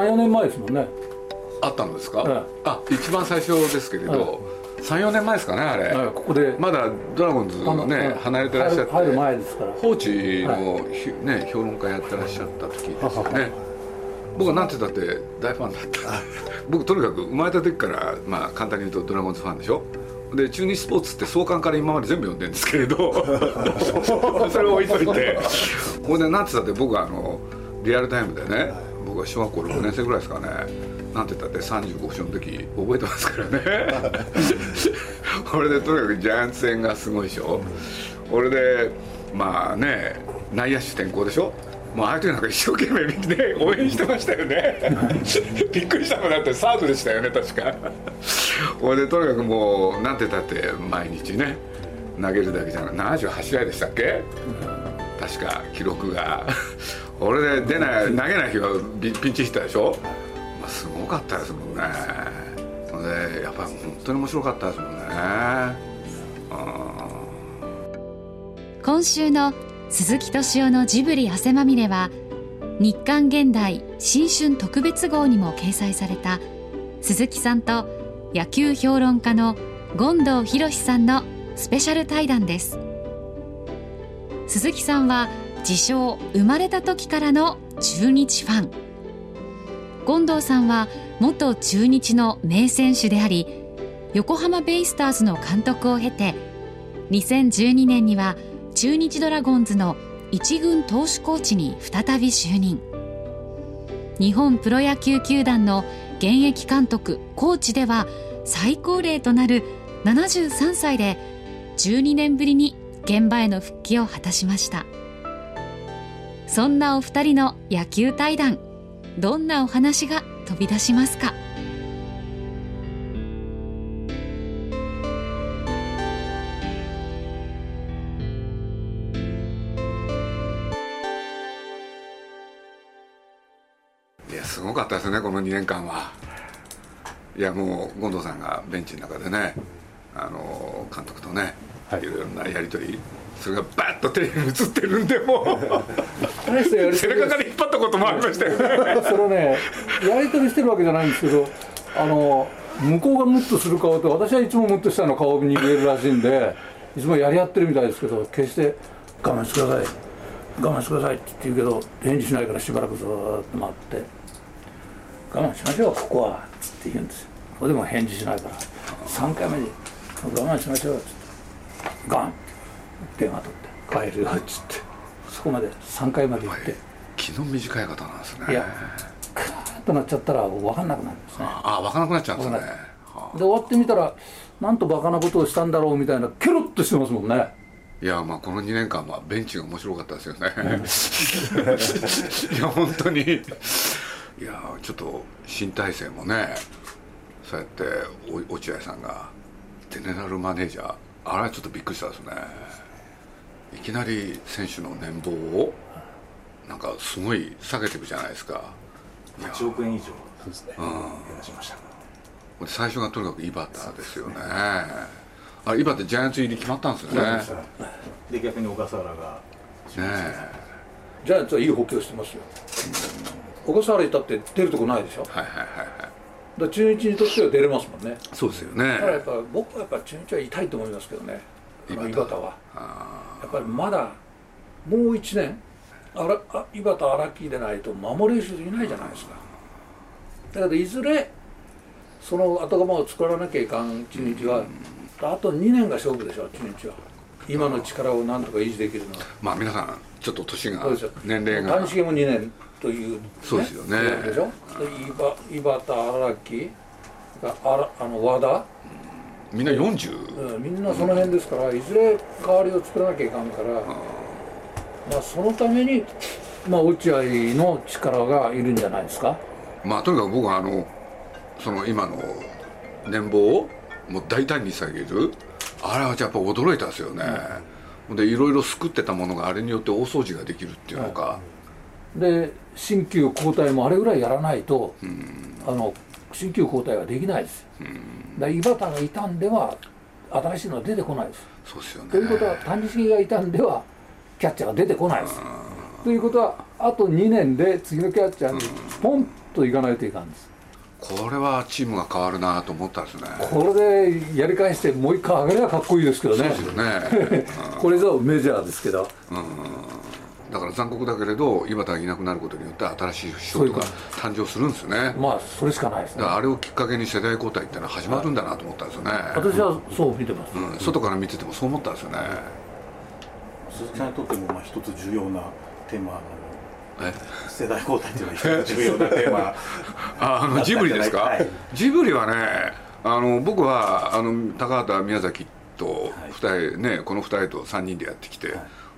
34年前ですもんね。あったんですか、ええ。あ一番最初ですけれど、34年前ですかねあれ、はいここで。まだドラゴンズあのねうん離れてらっしゃって。入る前ですから。放置の、ひね、評論家やってらっしゃった時ですよははね僕はなんて言ったって大ファンだった。僕とにかく生まれた時から、まあ、簡単に言うとドラゴンズファンでしょ？で中日スポーツって創刊から今まで全部読んでるんですけれど。それを置いといて。ほんでなんて言ったって僕はあのリアルタイムでね僕は小学校6年生ぐらいですかね。なんて言ったって35勝の時覚えてますからね。これでとにかくジャイアンツ戦がすごいでしょ。これでまあね内野手転向でしょ。もうああいう時なんか一生懸命見てね応援してましたよね。びっくりしたもんだってサードでしたよね確か。これでとにかくもうなんて言ったって毎日ね投げるだけじゃない78試合でしたっけ。確か記録が。俺で出ない投げない日はピピンチヒッターでしょ、まあ、すごかったですもんね。それでやっぱり本当に面白かったですもんね。今週の鈴木敏夫のジブリ汗まみれは日刊現代新春特別号にも掲載された鈴木さんと野球評論家の権藤博さんのスペシャル対談です。鈴木さんは自称生まれた時からの中日ファン。権藤さんは元中日の名選手であり横浜ベイスターズの監督を経て2012年には中日ドラゴンズの一軍投手コーチに再び就任。日本プロ野球球団の現役監督コーチでは最高齢となる73歳で12年ぶりに現場への復帰を果たしました。そんなお二人の野球対談どんなお話が飛び出しますか？いやすごかったですねこの2年間は。いやもう権藤さんがベンチの中でねあの監督とね、はい。い、ろいろなやり取りそれがバッとテレビに映ってるんでもう。背中から引っ張ったこともありましたよね。それねやり取りしてるわけじゃないんですけどあの向こうがムッとする顔と私はいつもムッとしたの顔に見えるらしいんでいつもやり合ってるみたいですけど決して我慢してください我慢してくださいって言うけど返事しないからしばらくずーっと待って我慢しましょうここはつって言うんですよ。それでも返事しないから3回目に我慢しましょうつってガン電話取って帰るよっつって。そこまで3回まで行って。気の短い方なんですね。いやカーッとなっちゃったら分かんなくなるんですね。ああ分からなくなっちゃうんですね。で終わってみたらなんとバカなことをしたんだろうみたいなケロッとしてますもんね。いやまあこの2年間はベンチが面白かったですよね。いや本当に。いやちょっと新体制もねそうやってお落合さんがゼネラルマネージャーあれはちょっとびっくりしたですねいきなり選手の年俸をなんかすごい下げていくじゃないですか。いや8億円以上。そうですね。減らしましたで最初がとにかく井端ですよね。あ井端ジャイアンツ入り決まったんですよね。ねで逆に小笠原が。え。ジャイアンツはいい補強してますよ。小笠原いたって出るとこないでしょ？だかはいはいはい。はいら中日にとっては出れますもんね。そうですよね。だからやっぱ僕はやっぱ中日は痛いと思いますけどね。あの井端は。やっぱりまだもう1年あらあ井端荒木でないと守れる人いないじゃないですか。だけどいずれその後釜を作らなきゃいかん中日はあと2年が勝負でしょ中日は。今の力をなんとか維持できるのは。まあ皆さんちょっと年が年齢が。谷繁も2年という、そうですよね。でしょ。で井端荒木があらあの和田みんな40うんみんなその辺ですからいずれ代わりを作らなきゃいかんから、まあ、そのために、まあ、落合の力がいるんじゃないですか？まあとにかく僕はあのその今の年俸をもう大胆に下げる。あれはやっぱ驚いたですよね、でいろいろ救ってたものがあれによって大掃除ができるっていうのか、で新旧交代もあれぐらいやらないと、あの新旧交代はできないです、だから井端がいたんでは新しいのは出てこないです。そうですよね。ということは谷繁がいたんではキャッチャーが出てこないです。ということはあと2年で次のキャッチャーにポンといかないといかんです。これはチームが変わるなと思ったんですね。これでやり返してもう一回上がればかっこいいですけどね。ですよね。これぞメジャーですけどだから残酷だけれど井端がいなくなることによって新しい仕事が誕生するんですよね。まあそれしかないですね。だからあれをきっかけに世代交代っていうのは始まるんだなと思ったんですよね、私はそう見てます、うん、外から見ててもそう思ったんですよね、鈴木さんにとってもまあ一つ重要なテーマ世代交代っていうのは一つ重要なテーマ。あ あのジブリですか、はい。ジブリはねあの僕はあの高畑宮崎と2人ねこの2人と3人でやってきて、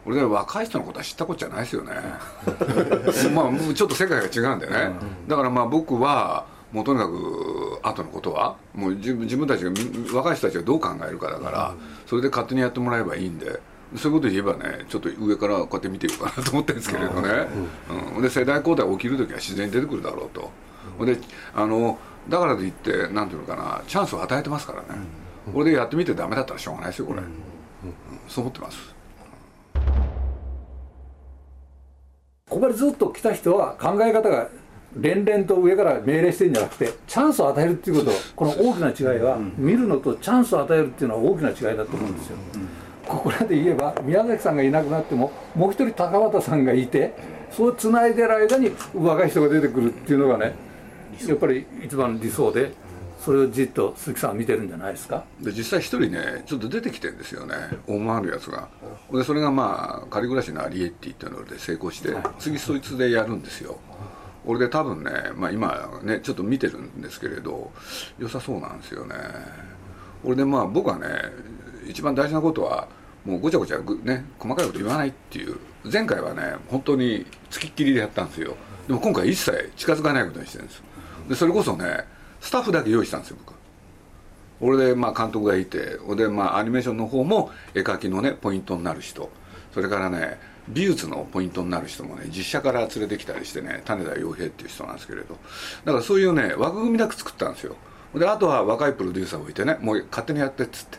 俺で若い人のことは知ったことじゃないですよね。まあちょっと世界が違うんでね、だからまあ僕はもうとにかく後のことはもう自分自分たちがみ若い人たちがどう考えるかだから、それで勝手にやってもらえばいいんでそういうこと言えばねちょっと上からこうやって見ていこうかなと思ってるんですけれどね、うん。で世代交代起きる時は自然に出てくるだろうと。であのだからといってなんていうのかなチャンスを与えてますからね、これでやってみてダメだったらしょうがないですよこれ、うん。そう思ってますここにずっと来た人は考え方が連々と上から命令してるんじゃなくてチャンスを与えるっていうことこの大きな違いは、見るのとチャンスを与えるっていうのは大きな違いだと思うんですよ、ここらで言えば宮崎さんがいなくなってももう一人高畑さんがいてそうつないでる間に若い人が出てくるっていうのがねやっぱり一番理想でそれをじっと鈴木さんは見てるんじゃないですか？で実際一人ねちょっと出てきてるんですよね。思わぬやつが。でそれがまあ仮暮らしのアリエッティっていうので成功して次そいつでやるんですよ。俺で多分ね、まあ、今ねちょっと見てるんですけれど良さそうなんですよね。俺でまあ僕はね一番大事なことはもうごちゃごちゃぐね細かいこと言わないっていう。前回はね本当につきっきりでやったんですよ。でも今回一切近づかないことにしてるんです。でそれこそねスタッフだけ用意したんですよ僕。俺でまあ監督がいて俺でまあアニメーションの方も絵描きのねポイントになる人。それからね美術のポイントになる人もね実写から連れてきたりしてね種田洋平っていう人なんですけれど。だからそういうね枠組みだけ作ったんですよ。であとは若いプロデューサーを置いてねもう勝手にやってっつって。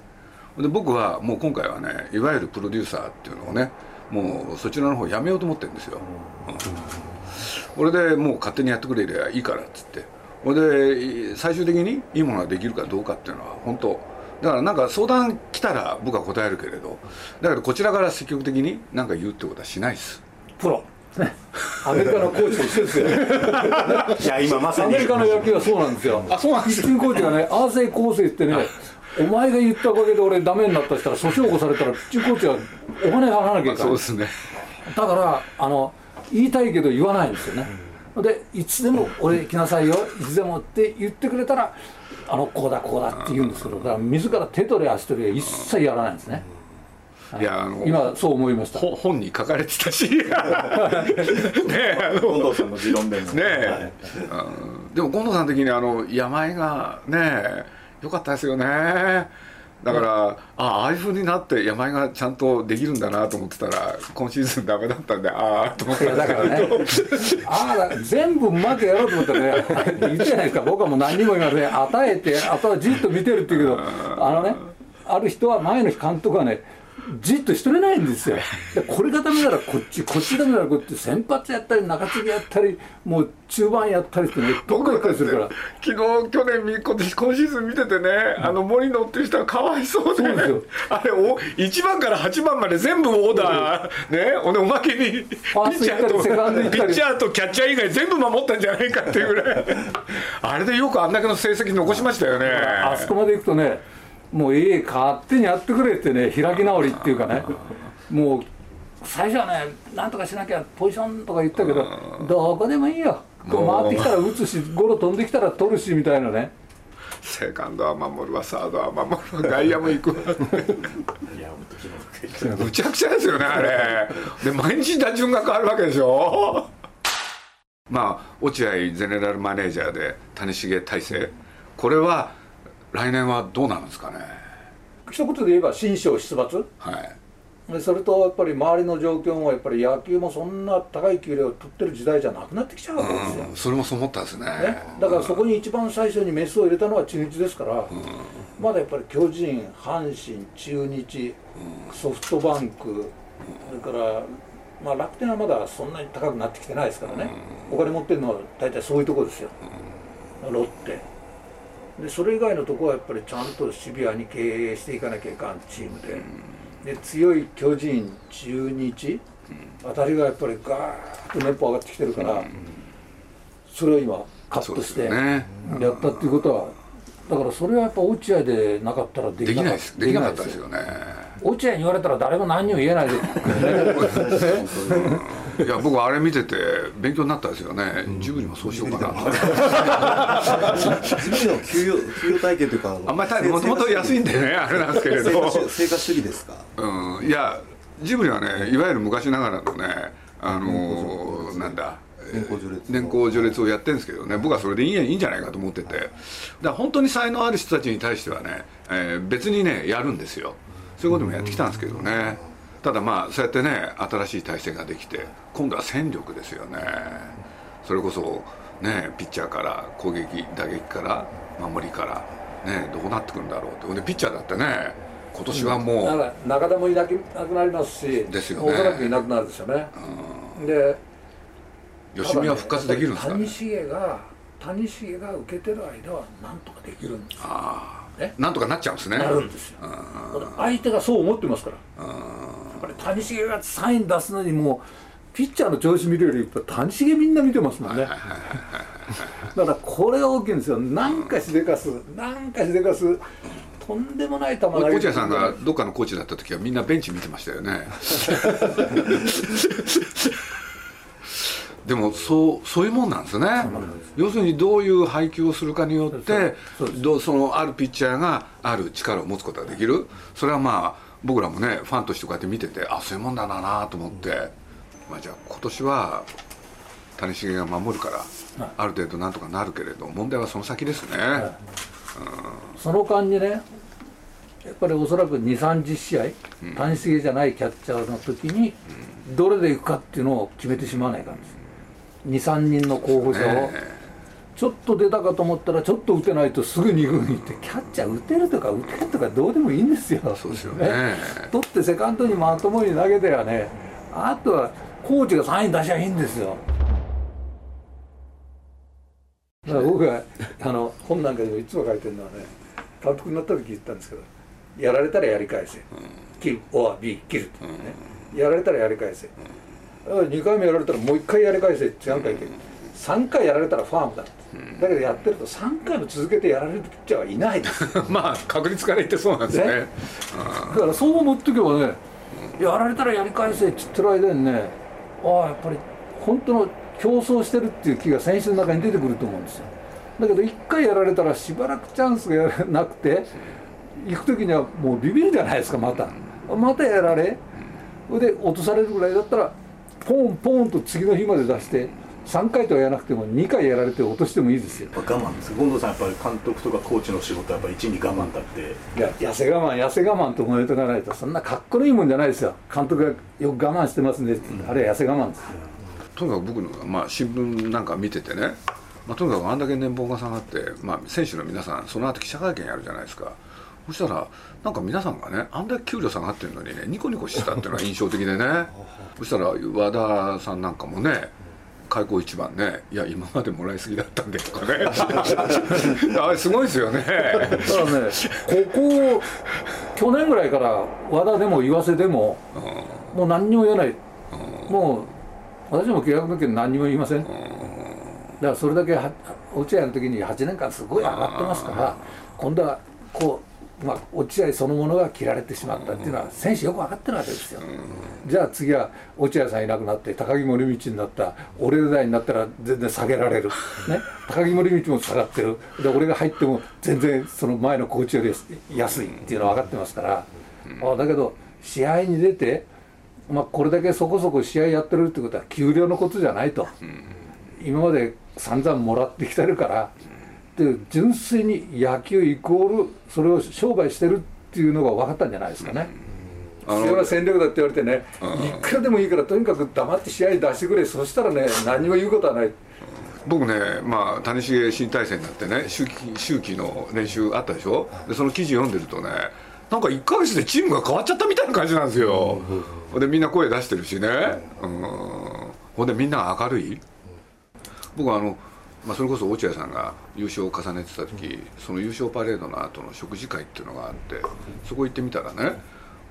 で僕はもう今回はねいわゆるプロデューサーっていうのをねもうそちらの方やめようと思ってるんですよ、うん、俺でもう勝手にやってくれりゃいいからっつって。俺で最終的にいいものができるかどうかっていうのは本当だからなんか相談来たら僕は答えるけれどだけどこちらから積極的に何か言うってことはしないです。プロ。ね アメリカのコーチと一緒ですよ。いや今まさに。アメリカの野球はそうなんですよ。あそうなんです。ピッチングコーチがねアーセイ構成ってねお前が言ったおかげで俺ダメになったしたら訴訟起こされたらピッチングコーチはお金払わなきゃいけない。そうですね。だからあの言いたいけど言わないんですよね、でいつでも俺来なさいよいつでもって言ってくれたらあのこうだこうだって言うんですけどだから自ら手取り足取りは一切やらないんですね。い。やあの今そう思いました。ほ本に書かれてたし。ねえあの近藤さんの持論でも。ねえ、うんでも近藤さん的にあの山井がね良かったですよねだから、あああいうふうになって山井がちゃんとできるんだなと思ってたら今シーズンダメだったんでああと思っいやたんですけだからね。ど、ああだ全部うまくやろうと思ったらね、言ってないですか、僕はもう何にも言いません、与えて、あとはじっと見てるっていうけど、あのね、ある人は前の監督はね、じっとしとれないんですよ。でこれがダメならこっち、こっちダメならこっち、先発やったり、中継ぎやったり、もう中盤やったりしてね、どっか行ったりするから。昨日去年み今年今シーズン見ててね、あの森野っていう人はかわいそうでそうですよ。あれお1番から8番まで全部オーダーねほんでおまけにピッチャーとピッチャーとキャッチャー以外全部守ったんじゃないかっていうぐらい。あれでよくあんだけの成績残しましたよね。あそこまで行くとね、もうええ、勝手にやってくれってね、開き直りっていうかね、もう最初はね、なんとかしなきゃ、ポジションとか言ったけど、どこでもいいよ、こう回ってきたら打つし、ゴロ飛んできたら取るしみたいなね、セカンドは守るわサードは守るわ外野も行くわ。いやむちゃくちゃですよねあれ。で毎日打順が変わるわけでしょ。まあ落合ゼネラルマネージャーで谷繁大成これは来年はどうなるんですかね？一言で言えば新章出発？はい。でそれとやっぱり周りの状況もやっぱり野球もそんな高い給料を取ってる時代じゃなくなってきちゃうわけですよ、うんそれもそう思ったんですね。ね、だからそこに一番最初にメスを入れたのは中日ですから、まだやっぱり巨人、阪神、中日、ソフトバンク、それからまあ、楽天はまだそんなに高くなってきてないですからね、お金持ってるのは大体そういうとこですよ、ロッテでそれ以外のところはやっぱりちゃんとシビアに経営していかなきゃいかんチームで,、で強い巨人中日あたりがやっぱりガーッと年俸上がってきてるから、それを今カットしてやったっていうことはだからそれはやっぱ落合でなかったらでできないっす。できなかったですよね。落合に言われたら誰も何にも言えないで いや僕あれ見てて勉強になったですよね、ジブリもそうしようかなジブリの給与給与体系というかあんまりもともと安いんでねあれなんですけれど。成果主義ですか？うん、いやジブリはねいわゆる昔ながらのねあのーなんだ年功序列年功序列をやってるんですけどね僕はそれでいいんいいんじゃないかと思ってて。だから本当に才能ある人たちに対してはね、えー別にねやるんですよ。そういうこともやってきたんですけどねただまあそうやってね新しい体制ができて今度は戦力ですよね。それこそねピッチャーから攻撃打撃から守りからねどうなってくるんだろうって。ほんでピッチャーだってね今年はもう、だから中田もいなくなくなりますしですよね。おそらくいなくなるでしょうね、で吉見は復活できるんですかね。谷繁が谷繁が受けてる間はなんとかできるんですよ。ああねなんとかなっちゃうんですね。なるんですよ。相手がそう思ってますから。やっぱり谷繁がサイン出すのにもうピッチャーの調子見るよりやっぱ谷繁みんな見てますもんね。だからこれが大きいんですよ。なんかしでかす。なんかしでかす。とんでもない球投落合さんがどっかのコーチだった時はみんなベンチ見てましたよね。でもそうそういうもんなんですね。要するにどういう配球をするかによってどうそのあるピッチャーがある力を持つことができる。それはまあ僕らもねファンとしてこうやって見ててあそういうもんだなと思って、まあ、じゃあ今年は谷繁が守るからある程度なんとかなるけれど問題はその先ですね、その間にねやっぱりおそらく2 3 0試合谷繁じゃないキャッチャーの時にどれでいくかっていうのを決めてしまわないかんです。23人の候補者をちょっと出たかと思ったらちょっと打てないとすぐ2軍に行ってキャッチャー打てるとか打てるとかどうでもいいんですよ。そうですよね。取ってセカンドにまともに投げてはねあとはコーチがサイン出しゃいいんですよ。だから僕があの本なんかでもいつも書いてるのはね監督になった時言ったんですけどやられたらやり返せ、切る or B 切るって、ね。やられたらやり返せ、2回目やられたらもう1回やり返せって何回言って3回やられたらファームだ。って、だけどやってると3回も続けてやられるピッチャーはいないです。よ まあ確率から言ってそうなんですね。ね。だからそう思っとけばねやられたらやり返せって言ってる間にねああやっぱり本当の競争してるっていう気が選手の中に出てくると思うんですよ。だけど1回やられたらしばらくチャンスがなくて行く時にはもうビビるじゃないですかまた。またやられそれで落とされるぐらいだったらポンポンと次の日まで出して3回とはやらなくても2回やられて落としてもいいですよ。やっぱ我慢です。権藤さんやっぱり監督とかコーチの仕事はやっぱり一に我慢だって。いや痩せ我慢痩せ我慢と思えとかないとそんなかっこいいもんじゃないですよ。監督がよく我慢してますねって、あれは痩せ我慢です。よとにかく僕の、まあ、新聞なんか見ててね、まあ、とにかくあんだけ年俸が下がって、まあ、選手の皆さんその後記者会見やるじゃないですか。そしたらなんか皆さんがねあんだけ給料下がってるのにねニコニコしてたっていうのが印象的でね。そしたら和田さんなんかもね開口一番ねいや今までもらいすぎだったんでとかね。あれすごいですよね。だからねここ去年ぐらいから和田でも岩瀬でももう何にも言わない。もう私も契約の時に何にも言いません。だからそれだけは落合の時に8年間すごい上がってますから今度はこう、まあ、落合そのものが切られてしまったっていうのは選手よく分かってるわけですよ。じゃあ次は落合さんいなくなって高木森道になった俺代になったら全然下げられる、ね、高木森道も下がってる。で俺が入っても全然その前のコーチより安いっていうのは分かってますから、あだけど試合に出て、まあ、これだけそこそこ試合やってるってことは給料のことじゃないと、今まで散々もらってきてるから、で純粋に野球イコールそれを商売してるっていうのが分かったんじゃないですかね。必要な戦力だって言われてね、いくらでもいいからとにかく黙って試合に出してくれ。そしたらね何も言うことはない。僕ね、まあ、谷繁新体制になってね周期周期の練習あったでしょ？でその記事読んでるとねなんか1か月でチームが変わっちゃったみたいな感じなんですよ、でみんな声出してるしね。うん。ほんでみんな明るい。僕はあの、まあ、それこそ落合さんが優勝を重ねてた時その優勝パレードの後の食事会っていうのがあってそこ行ってみたらね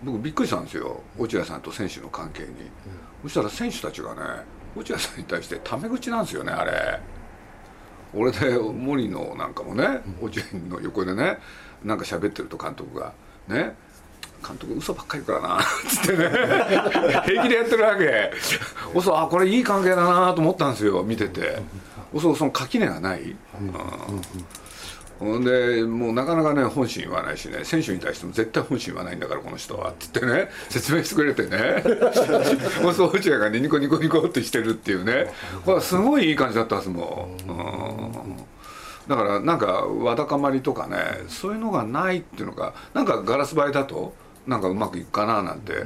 僕びっくりしたんですよ落合さんと選手の関係に、そしたら選手たちがね落合さんに対してタメ口なんですよねあれ。俺で森野なんかもね落合の横でねなんか喋ってると監督がね監督嘘ばっかり言うからなっつってね。平気でやってるわけ。嘘あこれいい関係だなと思ったんですよ見てて。嘘その垣根がない、うん、ほんでもうなかなかね本心言わないしね。選手に対しても絶対本心言わないんだからこの人は。っつってね。説明してくれてね。もうそう落合がねニコニコニコってしてるっていうね。これすごいいい感じだったんですもん、うんだからなんかわだかまりとかねそういうのがないっていうのがなんかガラス張りだとなんかうまくいくかななんて、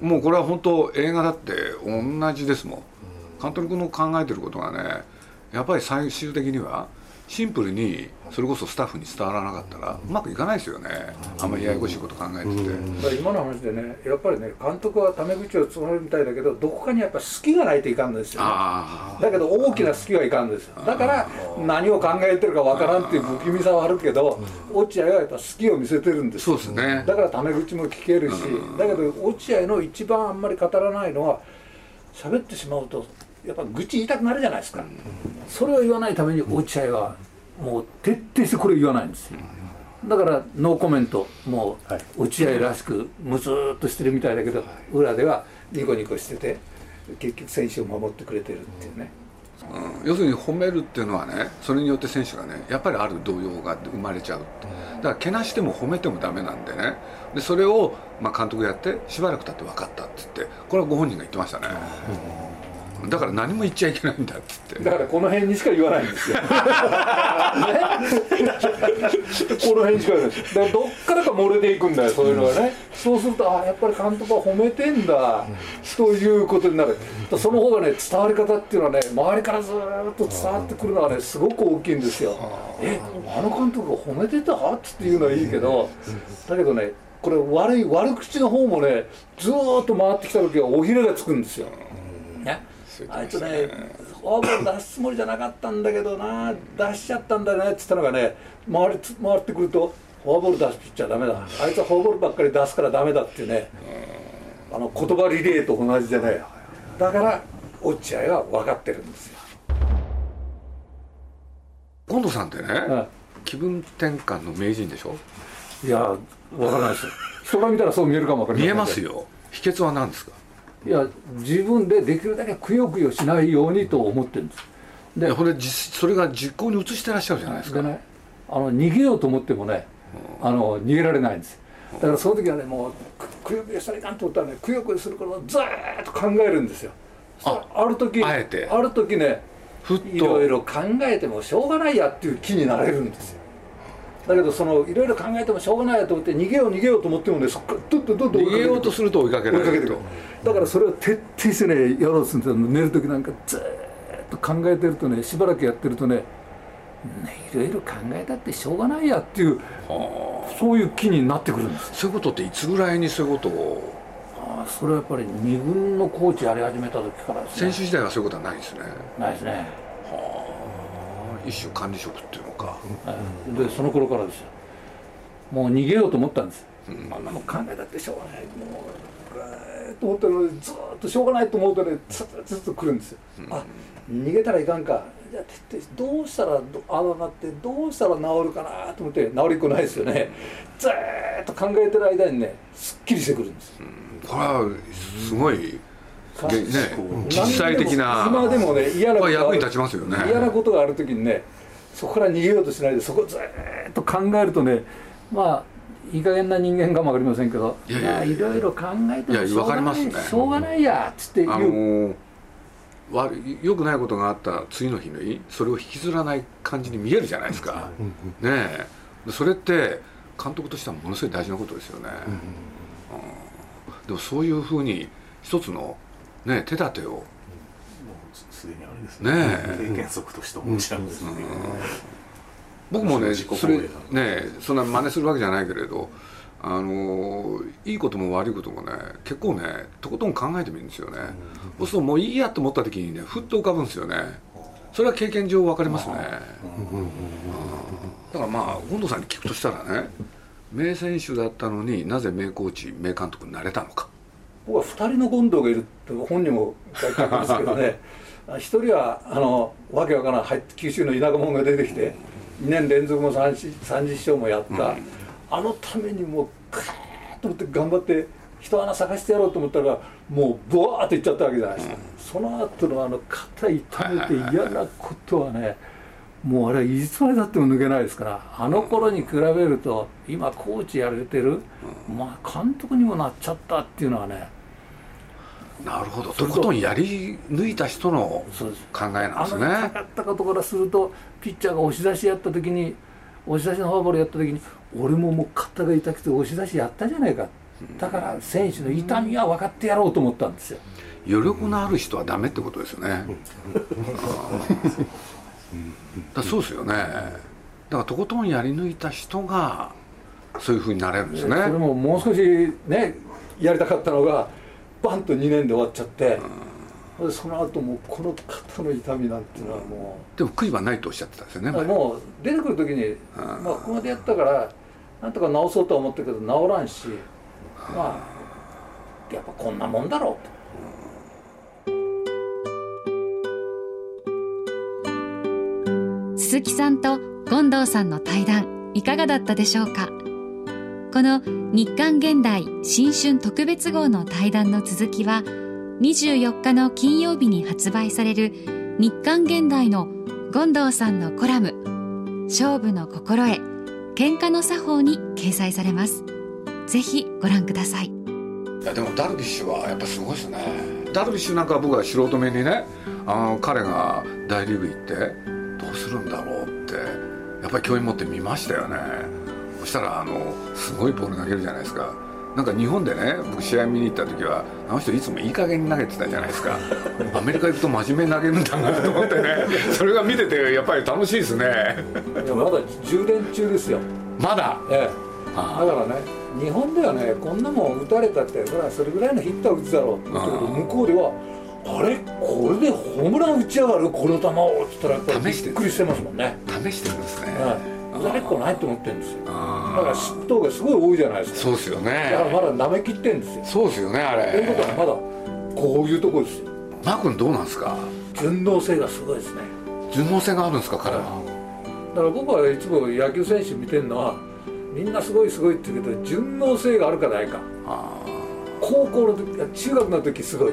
もうこれは本当映画だって同じですもん。監督の考えてることがねやっぱり最終的にはシンプルにそれこそスタッフに伝わらなかったらうまくいかないですよね。あんまりややこしいこと考えてて、だから今の話でねやっぱりね監督はタメ口を募るみたいだけどどこかにやっぱ好きがないといかんのですよ、ね、あだけど大きな好きはいかんですよ。だから何を考えてるかわからんっていう不気味さはあるけど落合はやっぱ好きを見せてるんですよ。そうですね。だからタメ口も聞けるしだけど落合の一番あんまり語らないのは喋ってしまうとやっぱ愚痴言いたくなるじゃないですか。それを言わないために落合はもう徹底してこれを言わないんですよ。だからノーコメントもう落合らしくムスーっとしてるみたいだけど裏ではニコニコしてて結局選手を守ってくれてるっていうね。うん。要するに褒めるっていうのはねそれによって選手がねやっぱりある動揺が生まれちゃうって。だからけなしても褒めてもダメなんでね。でそれを、まあ、監督やってしばらく経って分かったって言ってこれはご本人が言ってましたね、だから何も言っちゃいけないんだって言ってだからこの辺にしか言わないんですよ。ね、この辺にしか言わない。だからどっからか漏れていくんだよ、そういうのがね。そうすると、あやっぱり監督は褒めてんだ、ということになる。その方がね、伝わり方っていうのはね、周りからずーっと伝わってくるのはね、すごく大きいんですよ。え、あの監督が褒めてた？っていうのはいいけど、だけどね、これ悪い悪口の方もねずーっと回ってきた時はおひれがつくんですよ。ね、あいつねフォアボール出すつもりじゃなかったんだけどな出しちゃったんだよねって言ったのがね回り回ってくるとフォアボール出すピッチャーダメだ。あいつはフォアボールばっかり出すからダメだっていうね。あの言葉リレーと同じでねだから落合は分かってるんですよ。近藤さんってね、は気分転換の名人でしょ？いや分からないですよ。人が見たらそう見えるかも分かりません見えますよ。秘訣は何ですか？いや自分でできるだけくよくよしないようにと思ってるんです。でこれ実それが実行に移してらっしゃるじゃないですか。でねあの逃げようと思ってもねあの逃げられないんです。だからその時はねもうくくよくよしたらいかんと思ったらねくよくよすることをずーっと考えるんですよ。あある時あえて。ある時ねふっと。いろいろ考えてもしょうがないやっていう気になれるんですよだけどそのいろいろ考えてもしょうがないやと思って逃げよう逃げようと思ってもねそっからどんどんどん逃げようとすると追いかけられるだからそれを徹底してねやろうとするんですよ。寝る時なんかずーっと考えてるとねしばらくやってるとねねいろいろ考えたってしょうがないやっていうそういう気になってくるんですそういうことっていつぐらいにそういうことを？ああそれはやっぱり二軍のコーチやり始めた時からですね。選手時代はそういうことはないですね。ないですね、一種管理職っていうのか。はい。でその頃からですよ。もう逃げようと思ったんです、あんなの考えたってしょうがない。もうぐーっと思ってる。のにずーっとしょうがないと思うとねずっとずっと来るんですよ、あ逃げたらいかんか。じゃあ徹底どうしたらどああなってどうしたら治るかなと思って治りっこないですよね。ずーっと考えてる間にねすっきりしてくるんですよ、これはすごいね実際的な今でもね嫌なこと役に立ちますよね。嫌なことがある時にねそこから逃げようとしないでそこをずーっと考えるとねまあいい加減な人間かもわかりませんけどいやいろいろ考えていやもしょうがないねしょうがないやっつって言あう、の悪い良くないことがあった次の日にそれを引きずらない感じに見えるじゃないですか、ねえ。でそれって監督としてはものすごい大事なことですよね、うん。でもそういうふうに一つの、ね、手立てを。にあれですね。え。経験則としてお持ちなんですね、僕もね自己防衛それねそんな真似するわけじゃないけれどあのいいことも悪いこともね結構ねとことん考えてみるんですよね、そうするともういいやと思った時にねふっと浮かぶんですよね。それは経験上分かりますね、だからまあ本堂さんに聞くとしたらね名選手だったのになぜ名コーチ名監督になれたのか僕は2人の権藤がいるって本にも書いてあるんですけどね。一人はあのわけわからない九州の田舎者が出てきて2年連続も三十三十勝もやった、あのためにもうカーッと思って頑張って人穴探してやろうと思ったらもうボワーっていっちゃったわけじゃないですか、その後のあの肩痛めて嫌なことはねもうあれいつまでたっても抜けないですからあの頃に比べると今コーチやれてる、まあ監督にもなっちゃったっていうのはねなるほど。と。ことんやり抜いた人の考えなんですあのねかったことからするとピッチャーが押し出しやった時に押し出しのフォアボールやった時に俺ももう肩が痛くて押し出しやったじゃないか。だから選手の痛みは分かってやろうと思ったんですよ。余力のある人はダメってことですよね。だそうですよね。だからとことんやり抜いた人がそういうふうになれるんですね。それももう少しねやりたかったのがバンと2年で終わっちゃって、でその後もうこの肩の痛みなんていうのはもでも悔いはないとおっしゃってたんですよねもう出てくる時に、まあ、ここまでやったからなんとか治そうとは思ったけど治らんしまあやっぱこんなもんだろうと。鈴木さんと権藤さんの対談いかがだったでしょうか？この日刊現代新春特別号の対談の続きは24日の金曜日に発売される日刊現代の権藤さんのコラム「勝負の心得喧嘩の作法」に掲載されます。ぜひご覧ください。いやでもダルビッシュはやっぱすごいですね。ダルビッシュなんか僕は素人目にねあの彼が大リーグ行ってどうするんだろうってやっぱり興味持って見ましたよね。そしたらあのすごいボール投げるじゃないですか。なんか日本でね僕試合見に行った時はあの人いつもいい加減に投げてたじゃないですか。アメリカ行くと真面目に投げるんだなと思ってね。それが見ててやっぱり楽しいですね。いやまだ充電中ですよ。まだ？ええ、だからね日本ではねこんなもん打たれたってほらそれぐらいのヒットは打つだろうって向こうではあれ？これでホームラン打ち上がる？この球を？っつったらやっぱりび試してる。っくりしてますもんね、試してるんですね、はい打たれっこないと思ってるんですよ。だあから失投がすごい多いじゃないですか。そうですよだからねまだ舐めきってんですよ。そうですよねあということはれまだこういうとこですよ。マー君どうなんですか？順応性がすごいですね。順応性があるんですか彼は？だから僕はいつも野球選手見てるのはみんなすごいすごいって言うけど順応性があるかないか。高校の時中学の時すごい。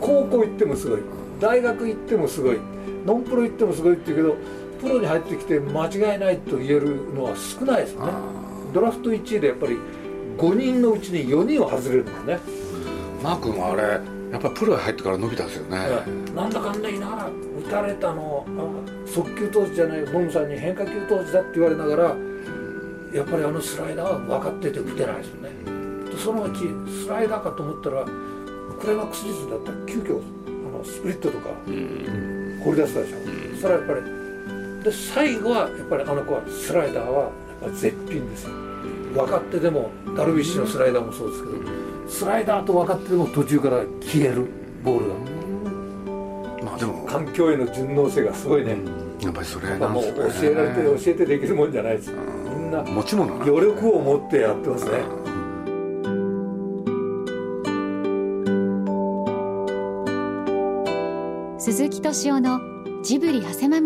高校行ってもすごい。大学行ってもすごい。ノンプロ行ってもすごいって言うけどプロに入ってきて間違いないと言えるのは少ないですよねドラフト1位でやっぱり5人のうちに4人は外れるんですね、マー君はあれやっぱりプロに入ってから伸びたんですよね、なんだかんだ言いながら打たれたのあ速球投手じゃないボムさんに変化球投手だって言われながらやっぱりあのスライダーは分かってて打てないですよね。でそのうちスライダーかと思ったらクライマックスシーズンだったら急遽あのスプリットとか掘り出したでしょ、それはやっぱりで最後はやっぱりあの子はスライダーはやっぱ絶品ですよ。分かってでもダルビッシュのスライダーもそうですけどスライダーと分かってでも途中から消える。ボールが。まあでも。環境への順応性がすごいね、やっぱりそれなんですね。教えられて教えてできるもんじゃないです。みんな持ち物余力を持ってやってますね。鈴木敏夫のジブリ汗まみ